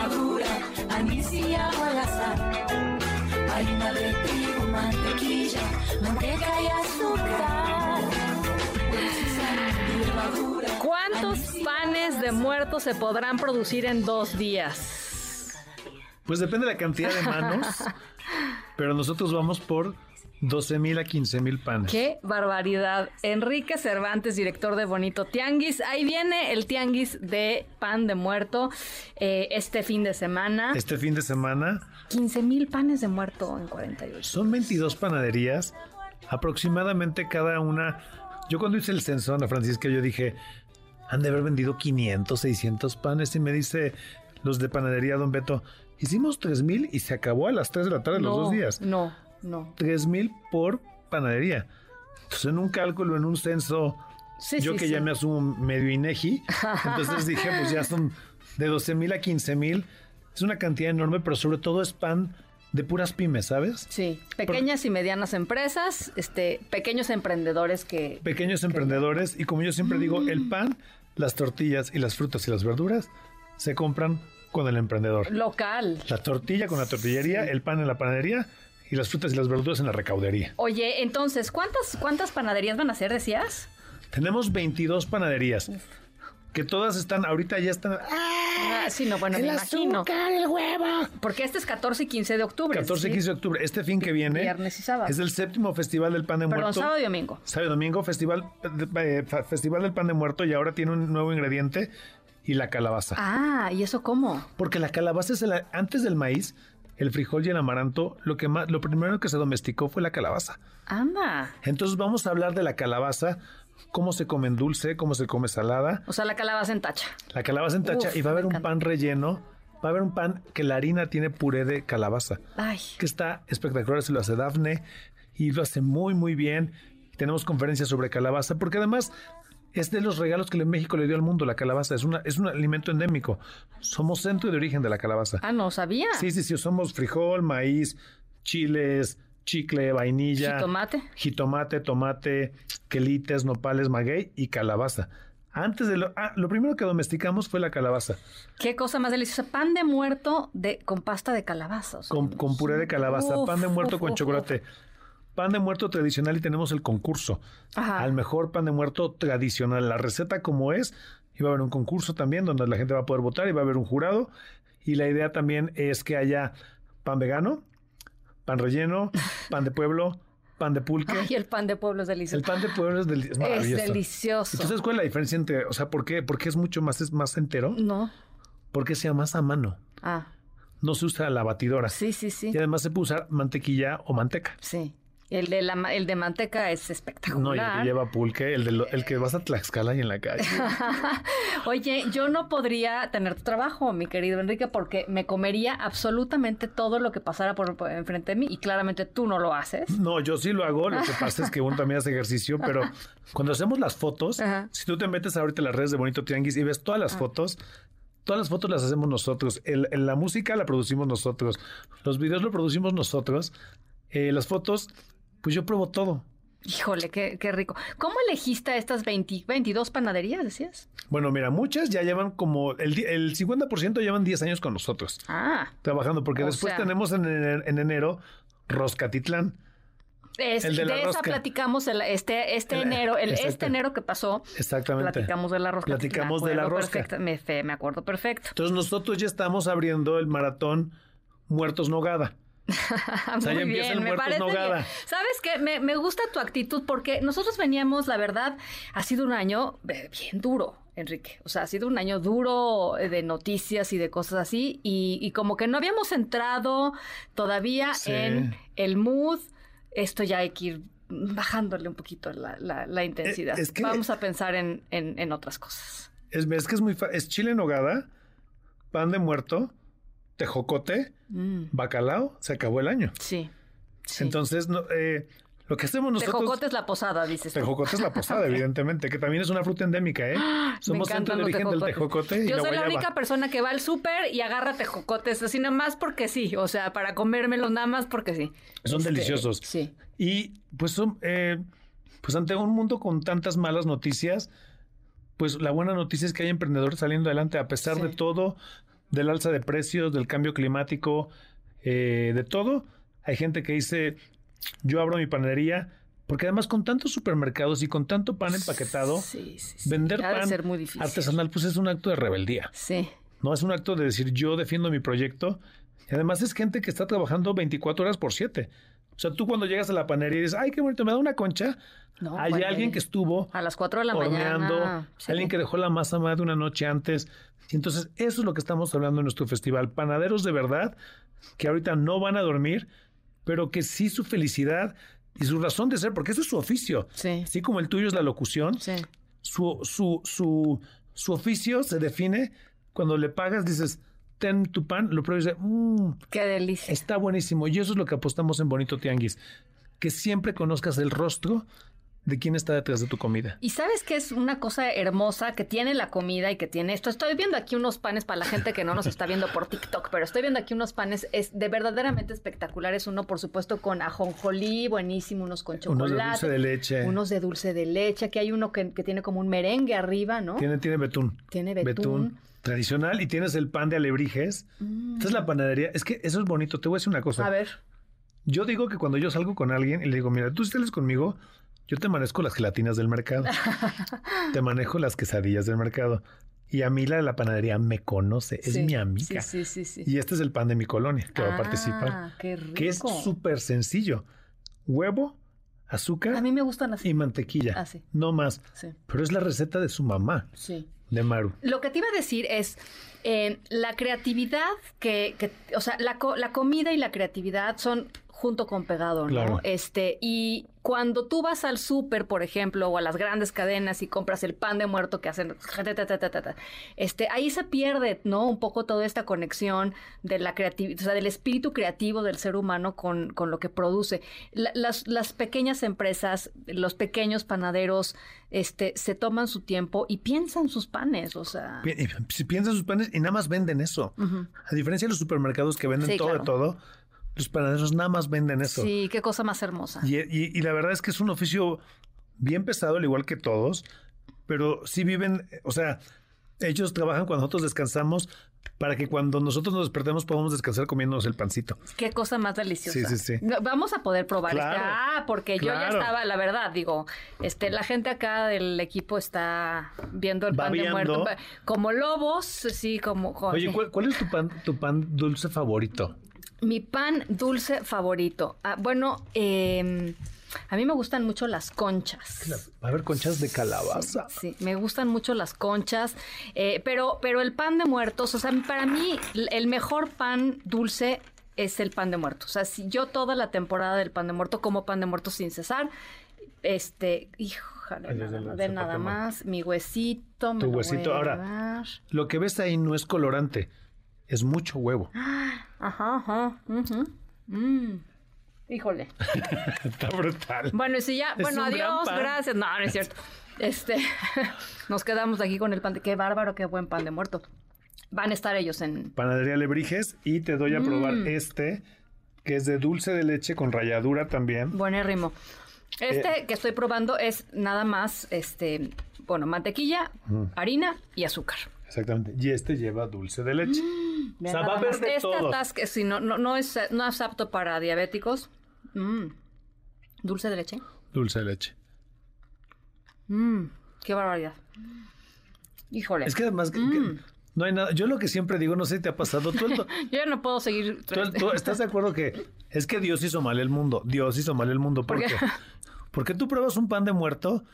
Sal y levadura, anís y agua al azar. Harina de trigo, mantequilla, manteca y azúcar. Huevos y sal y levadura. ¿Cuántos panes de muertos se podrán producir en dos días? Pues depende de la cantidad de manos, pero nosotros vamos por 12 mil a 15 mil panes. ¡Qué barbaridad! Enrique Cervantes, director de Bonito Tianguis. Ahí viene el tianguis de pan de muerto eh, este fin de semana. Este fin de semana 15 mil panes de muerto en 48. son 22 panaderías, aproximadamente cada una. Yo cuando hice el censo, Ana Francisca, yo dije, han de haber vendido 500, 600 panes. Y me dice los de panadería, don Beto, hicimos 3 mil y se acabó a las 3 de la tarde los dos días. No, no. 3 mil por panadería. Entonces, en un cálculo, en un censo, Sí, yo sí, que sí. ya me asumo medio INEGI, entonces dije, pues ya son de 12 mil a 15 mil. Es una cantidad enorme, pero sobre todo es pan de puras pymes, ¿sabes? Sí, pequeñas y medianas empresas, este, pequeños emprendedores que... Pequeños emprendedores y como yo siempre digo, el pan, las tortillas y las frutas y las verduras se compran con el emprendedor. Local. La tortilla con la tortillería, el pan en la panadería y las frutas y las verduras en la recaudería. Oye, entonces, ¿cuántas, ¿cuántas panaderías van a ser, decías? Tenemos 22 panaderías que todas están, ahorita ya están... Ah, sí, no, bueno, me imagino. el huevo! Porque este es 14 y 15 de octubre. 14 y ¿sí? 15 de octubre. Este fin que viene Viernes y sábado. es el séptimo Festival del Pan de Perdón, Muerto. sábado y domingo. Sábado y domingo, Festival, eh, Festival del Pan de Muerto y ahora tiene un nuevo ingrediente y la calabaza. Ah, ¿y eso cómo? Porque la calabaza es el, antes del maíz, el frijol y el amaranto, lo que más, lo primero que se domesticó fue la calabaza. Anda. Entonces vamos a hablar de la calabaza, cómo se come en dulce, cómo se come salada, O sea, la calabaza en tacha. la calabaza en tacha Uf, y va a haber un pan relleno, va a haber un pan que la harina tiene puré de calabaza, Ay, que está espectacular, se lo hace Dafne y lo hace muy muy bien. Tenemos conferencias sobre calabaza porque además es de los regalos que México le dio al mundo la calabaza, es una es un alimento endémico. Somos centro de origen de la calabaza. ah, no sabía. Sí, sí, sí, somos frijol, maíz, chiles, chicle, vainilla, Jitomate. jitomate, tomate, quelites, nopales, maguey y calabaza. Antes de lo, ah, lo primero que domesticamos fue la calabaza, Qué cosa más deliciosa. Pan de muerto de, con pasta de calabaza. o sea, con, con puré de calabaza, Uf, pan de muerto uf, con uf, chocolate. Pan de muerto tradicional y tenemos el concurso. Ajá. Al mejor pan de muerto tradicional. La receta como es, y va a haber un concurso también donde la gente va a poder votar y va a haber un jurado. Y la idea también es que haya pan vegano, pan relleno, pan de pueblo, pan de pulque. Ay, el pan de pueblo es El delicioso. pan de pueblo es, deli- es delicioso. Entonces, ¿cuál es la diferencia entre, o sea, por qué, por qué es mucho más, es más entero? No. Porque se amasa a mano. Ah, No se usa la batidora. sí, sí, sí. Y además se puede usar mantequilla o manteca. Sí. El de, la, el de manteca es espectacular. No, y el que lleva pulque, el, de lo- el que vas a Tlaxcala y en la calle. Oye, yo no podría tener tu trabajo, mi querido Enrique, porque me comería absolutamente todo lo que pasara por, por enfrente de mí y claramente tú no lo haces. No, yo sí lo hago. Lo que pasa es que uno también hace ejercicio, pero cuando hacemos las fotos, Ajá. si tú te metes ahorita en las redes de Bonito Tianguis y ves todas las fotos, todas las fotos las hacemos nosotros. El- el- la música la producimos nosotros. Los videos lo producimos nosotros. Eh, las fotos, pues yo pruebo todo. Híjole, qué, qué rico. ¿Cómo elegiste a estas 20 22 panaderías, decías? Bueno, mira, muchas ya llevan como el, el 50% llevan 10 años con nosotros Ah, trabajando, porque después sea- tenemos en, en- en enero Roscatitlán. es- El de la esa rosca. platicamos el- este, este El- enero, el, este enero que pasó. Exactamente. Platicamos de la rosca. Platicamos de la rosca. perfecta- me, fe- me acuerdo perfecto. Entonces nosotros ya estamos abriendo el maratón Muertos Nogada. Muy sea, ya empieza bien, el me parece bien. ¿Sabes qué? Me, me gusta tu actitud porque nosotros veníamos, la verdad, ha sido un año eh, bien duro, Enrique. O sea, ha sido un año duro eh, de noticias y de cosas así y, y como que no habíamos entrado todavía Sí. en el mood. Esto ya hay que ir bajándole un poquito la, la- la intensidad. Eh, es que- Vamos a pensar en, en- en otras cosas. Es, es que es muy Es chile en nogada, pan de muerto, tejocote, Mm, bacalao, se acabó el año. sí. sí. Entonces, no, eh, lo que hacemos nosotros... Tejocote es la posada, dices. tú. Tejocote es la posada, evidentemente, que también es una fruta endémica, ¿eh? Somos centro de origen del tejocote y Yo la soy la única persona que va al súper y agarra tejocotes, así nada más porque sí, o sea, para comérmelos nada más porque sí. Son Este, deliciosos. Sí. Y pues, son, eh, pues ante un mundo con tantas malas noticias, pues la buena noticia es que hay emprendedores saliendo adelante a pesar Sí. de todo, del alza de precios, del cambio climático, eh, de todo. Hay gente que dice, yo abro mi panadería, porque además con tantos supermercados y con tanto pan empaquetado, Sí, sí, sí. vender Ha pan ser muy difícil. artesanal pues es un acto de rebeldía. Sí. No es un acto de decir yo defiendo mi proyecto. Y además es gente que está trabajando 24 horas por 7. O sea, tú cuando llegas a la panería y dices, ay, qué bonito, me da una concha. No, Hay bueno, alguien que estuvo A las 4 de la horneando, mañana. sí. alguien que dejó la masa más de una noche antes. Y entonces, eso es lo que estamos hablando en nuestro festival. Panaderos de verdad, que ahorita no van a dormir, pero que sí su felicidad y su razón de ser, porque ese es su oficio. Sí. Así como el tuyo es la locución, Sí. su, su, su, su oficio se define cuando le pagas, dices, ten tu pan, lo pruebas y dices, "Mm, Qué delicia. está buenísimo. Y eso es lo que apostamos en Bonito Tianguis, que siempre conozcas el rostro de quién está detrás de tu comida. Y sabes que es una cosa hermosa que tiene la comida y que tiene esto. Estoy viendo aquí unos panes para la gente que no nos está viendo por TikTok, pero estoy viendo aquí unos panes es de verdaderamente espectaculares. Uno, por supuesto, con ajonjolí, buenísimo, unos con chocolate. Unos de dulce de leche. Unos de dulce de leche. Aquí hay uno que, que tiene como un merengue arriba, ¿no? Tiene, tiene betún. Tiene betún. Tradicional y tienes el pan de alebrijes. Esta es la panadería. Es que eso es bonito. Te voy a decir una cosa. A ver. Yo digo que cuando yo salgo con alguien y le digo, mira, tú sales conmigo, yo te manejo las gelatinas del mercado. te manejo las quesadillas del mercado. Y a mí la de la panadería me conoce, es Sí, mi amiga. Sí, sí, sí. sí. Y este es el pan de mi colonia que va a Ah, participar. qué rico. Que es súper sencillo. Huevo, azúcar A mí me gustan así. y mantequilla. Ah, sí. No más. Sí, Pero es la receta de su mamá, sí. de Maru. Lo que te iba a decir es eh, la creatividad que, que- o sea, la comida y la creatividad son junto con pegado, ¿no? Claro. Este, y cuando tú vas al súper, por ejemplo, o a las grandes cadenas y compras el pan de muerto que hacen, este, ahí se pierde, ¿no? Un poco toda esta conexión de la creatividad, o sea, del espíritu creativo del ser humano con, con lo que produce. La- las, las pequeñas empresas, los pequeños panaderos, este, se toman su tiempo y piensan sus panes, o sea. Si piensas sus panes y nada más venden eso. A diferencia de los supermercados que venden Sí, todo claro. de todo, los panaderos nada más venden eso. Sí, qué cosa más hermosa. Y, y- y la verdad es que es un oficio bien pesado, al igual que todos, pero sí viven, o sea, ellos trabajan cuando nosotros descansamos para que cuando nosotros nos despertemos podamos descansar comiéndonos el pancito. Qué cosa más deliciosa. Sí, sí, sí. Vamos a poder probar Claro. este. Ah, porque yo ya estaba, la verdad, digo, este, la gente acá del equipo está viendo el pan de muerto. Como lobos, sí, como. como- Oye, ¿cuál, cuál es tu pan, tu pan dulce favorito? Mi pan dulce favorito. Ah, bueno, eh, a mí me gustan mucho las conchas. Va a haber conchas de calabaza. Sí, me gustan mucho las conchas, eh, pero, pero el pan de muertos, o sea, para mí el mejor pan dulce es el pan de muertos. O sea, si yo toda la temporada del pan de muerto como pan de muerto sin cesar, este, híjole, Ay, nada, zapato nada más, mi huesito, me Tu lo voy huesito, a ahora. Lo que ves ahí no es colorante, es mucho huevo. Ajá, ajá, mm. Híjole. Está brutal. Bueno, y si ya, Es bueno, adiós, gracias. No, no es cierto. Este, nos quedamos aquí con el pan de, qué bárbaro, qué buen pan de muerto. Van a estar ellos en, Panadería Lebrijes y te doy a probar Mm. este que es de dulce de leche con ralladura también. buenérrimo. Este Eh. que estoy probando es nada más, este, bueno, mantequilla, harina y azúcar. Exactamente. Y este lleva dulce de leche. o sea, Nada va a haber de este todo. atasque, sí, no, no, no es, no es apto para diabéticos. Mm. Dulce de leche. Dulce de leche. Mm, qué barbaridad. Híjole. Es que además que- Mm. que no hay nada. Yo lo que siempre digo, no sé si te ha pasado. Tú, Yo ya no puedo seguir. tú- tú estás de acuerdo que es que Dios hizo mal el mundo. Dios hizo mal el mundo. ¿Por ¿Por qué? qué? Porque tú pruebas un pan de muerto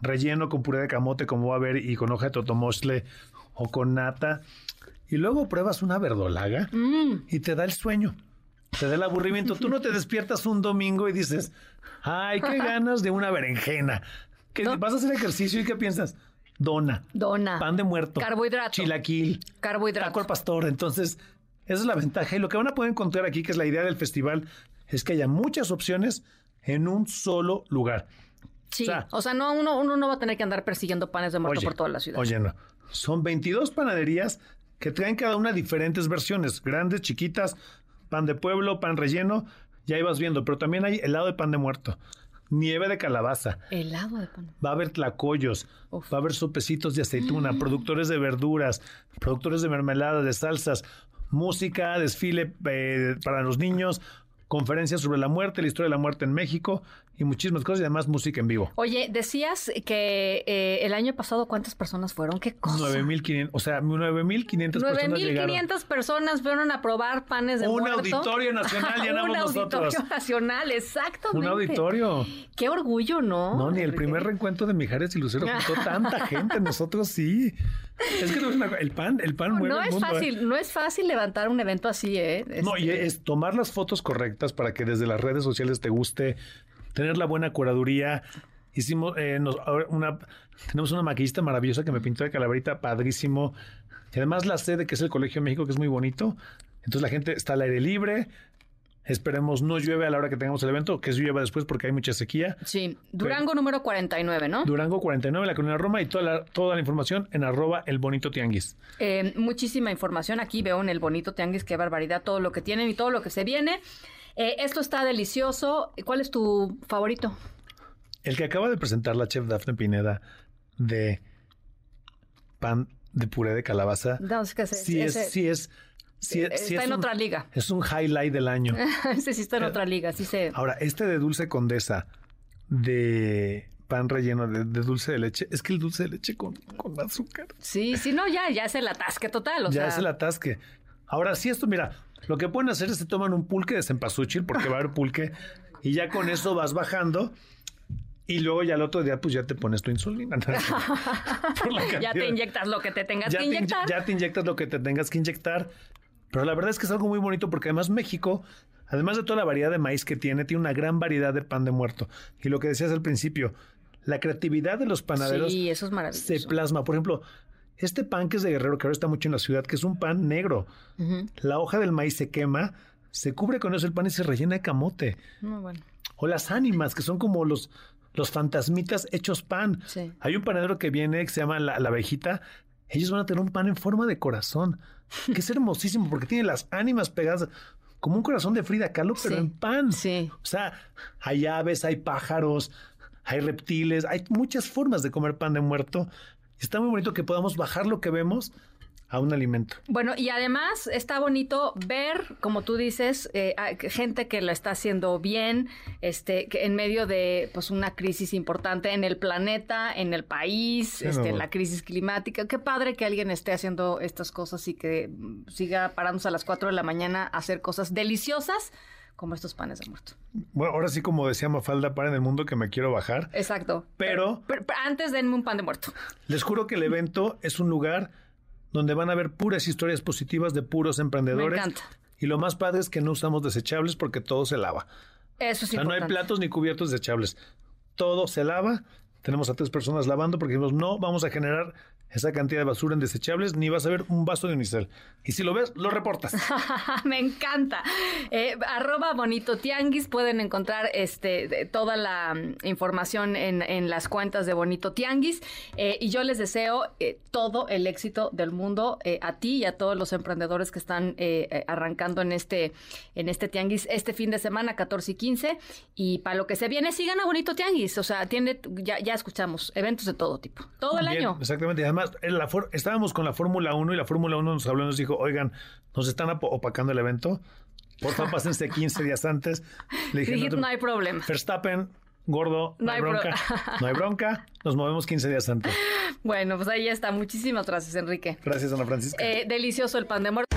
relleno con puré de camote, como va a haber, y con hoja de totomostle o con nata. Y luego pruebas una verdolaga Mm, y te da el sueño. te da el aburrimiento. Tú no te despiertas un domingo y dices, ay, qué ganas de una berenjena. Que No. vas a hacer ejercicio y qué piensas? Dona, Dona. pan de muerto, Carbohidrato. chilaquil, Carbohidrato. taco al pastor. Entonces, esa es la ventaja. Y lo que van a poder encontrar aquí, que es la idea del festival, es que haya muchas opciones en un solo lugar. Sí, o sea- o sea, no, uno, uno no va a tener que andar persiguiendo panes de muerto por toda la ciudad. Oye, no. Son 22 panaderías que traen cada una diferentes versiones, grandes, chiquitas, pan de pueblo, pan relleno, ya ibas viendo, pero también hay helado de pan de muerto, nieve de calabaza, Helado de pan. va a haber tlacoyos, Uf. va a haber sopecitos de aceituna, productores de verduras, productores de mermeladas, de salsas, música, desfile eh, para los niños, conferencias sobre la muerte, la historia de la muerte en México y muchísimas cosas y además música en vivo. Oye, decías que eh, el año pasado, ¿cuántas personas fueron? ¿Qué cosa? 9.500, o sea, 9.500 personas llegaron. 9.500 personas fueron a probar panes de Un muerto. auditorio nacional llenamos Un nosotros. auditorio nacional, exactamente. Un auditorio. Qué orgullo, ¿no? No, ni el primer reencuentro de Mijares y Lucero juntó tanta gente. Nosotros sí. Es que es el pan, el pan mueve No el es mundo, ¿eh? fácil, no es fácil levantar un evento así, ¿eh? No, y Este, es tomar las fotos correctas para que desde las redes sociales te guste, tener la buena curaduría. Hicimos eh, nos- una, tenemos una maquillista maravillosa que me pintó de calaverita, padrísimo. Y además la sede, que es el Colegio de México, que es muy bonito. Entonces la gente está al aire libre. Esperemos no llueve a la hora que tengamos el evento, que llueva después porque hay mucha sequía. Sí, Durango número 49, ¿no? Durango 49, la Colonia Roma y toda la, toda la información en arroba el bonito tianguis. Eh, muchísima información. Aquí veo en el bonito tianguis, qué barbaridad, todo lo que tienen y todo lo que se viene. Eh, esto está delicioso. ¿Cuál es tu favorito? El que acaba de presentar la chef Dafne Pineda de pan de puré de calabaza, No, es que ese- sí es, sí es, sí, eh, sí está es en un- otra liga. Es un highlight del año. Ese sí está en otra liga, sí se... Ahora, este de dulce condesa de pan relleno de, de dulce de leche, es que el dulce de leche con, con azúcar Sí, sí, no, ya, ya es el atasque total. O ya sea, es el atasque. Ahora sí, esto, mira, lo que pueden hacer es se toman un pulque de cempasúchil, porque va a haber pulque, y ya con eso vas bajando. Y luego ya el otro día, pues ya te pones tu insulina. Por la ya te inyectas lo que te tengas ya que te, inyectar. ya te inyectas lo que te tengas que inyectar. Pero la verdad es que es algo muy bonito porque además México, además de toda la variedad de maíz que tiene, tiene una gran variedad de pan de muerto. Y lo que decías al principio, la creatividad de los panaderos Sí, eso es se plasma. Por ejemplo, este pan que es de Guerrero, que ahora está mucho en la ciudad, que es un pan negro. La hoja del maíz se quema, se cubre con eso el pan y se rellena de camote. Muy bueno. O las ánimas, que son como los, los fantasmitas hechos pan. Sí. Hay un panadero que viene que se llama La, la Abejita. Ellos van a tener un pan en forma de corazón, que es hermosísimo porque tiene las ánimas pegadas como un corazón de Frida Kahlo, pero Sí, en pan. sí. O sea, hay aves, hay pájaros, hay reptiles, hay muchas formas de comer pan de muerto. Está muy bonito que podamos bajar lo que vemos a un alimento. Bueno, y además está bonito ver, como tú dices, eh, gente que lo está haciendo bien, este, que en medio de pues una crisis importante en el planeta, en el país, Sí, este, no. la crisis climática. Qué padre que alguien esté haciendo estas cosas y que mm, siga parándose a las 4 de la mañana a hacer cosas deliciosas como estos panes de muerto. Bueno, ahora sí, como decía Mafalda, para en el mundo que me quiero bajar. Exacto. Pero- Pero- pero antes denme un pan de muerto. Les juro que el evento es un lugar donde van a ver puras historias positivas de puros emprendedores. Me encanta. Y lo más padre es que no usamos desechables porque todo se lava. Eso es O sea, no hay importante. platos ni cubiertos desechables. Todo se lava. Tenemos a tres personas lavando porque dijimos, no vamos a generar esa cantidad de basura en desechables, ni vas a ver un vaso de unicel. Y si lo ves, lo reportas. Me encanta. Eh, arroba Bonito Tianguis. Pueden encontrar este, toda la mm, información en, en las cuentas de Bonito Tianguis. Eh, y yo les deseo eh, todo el éxito del mundo a ti y a todos los emprendedores que están arrancando en este, en este Tianguis este fin de semana, 14 y 15. Y para lo que se viene, sigan a Bonito Tianguis. O sea, tiene, ya, ya escuchamos, eventos de todo tipo. Todo el Bien, año. Exactamente. Y además, en la for- estábamos con la Fórmula 1 y la Fórmula 1 nos habló y nos dijo, oigan, nos están opacando el evento. Por favor, pásense 15 días antes. Le dije, te- no hay problema. Verstappen, gordo, no, No hay bronca. no hay bronca. Nos movemos 15 días antes. Bueno, pues ahí está. Muchísimas gracias, Enrique. Gracias, Ana Francisca. Eh, delicioso el pan de muerto.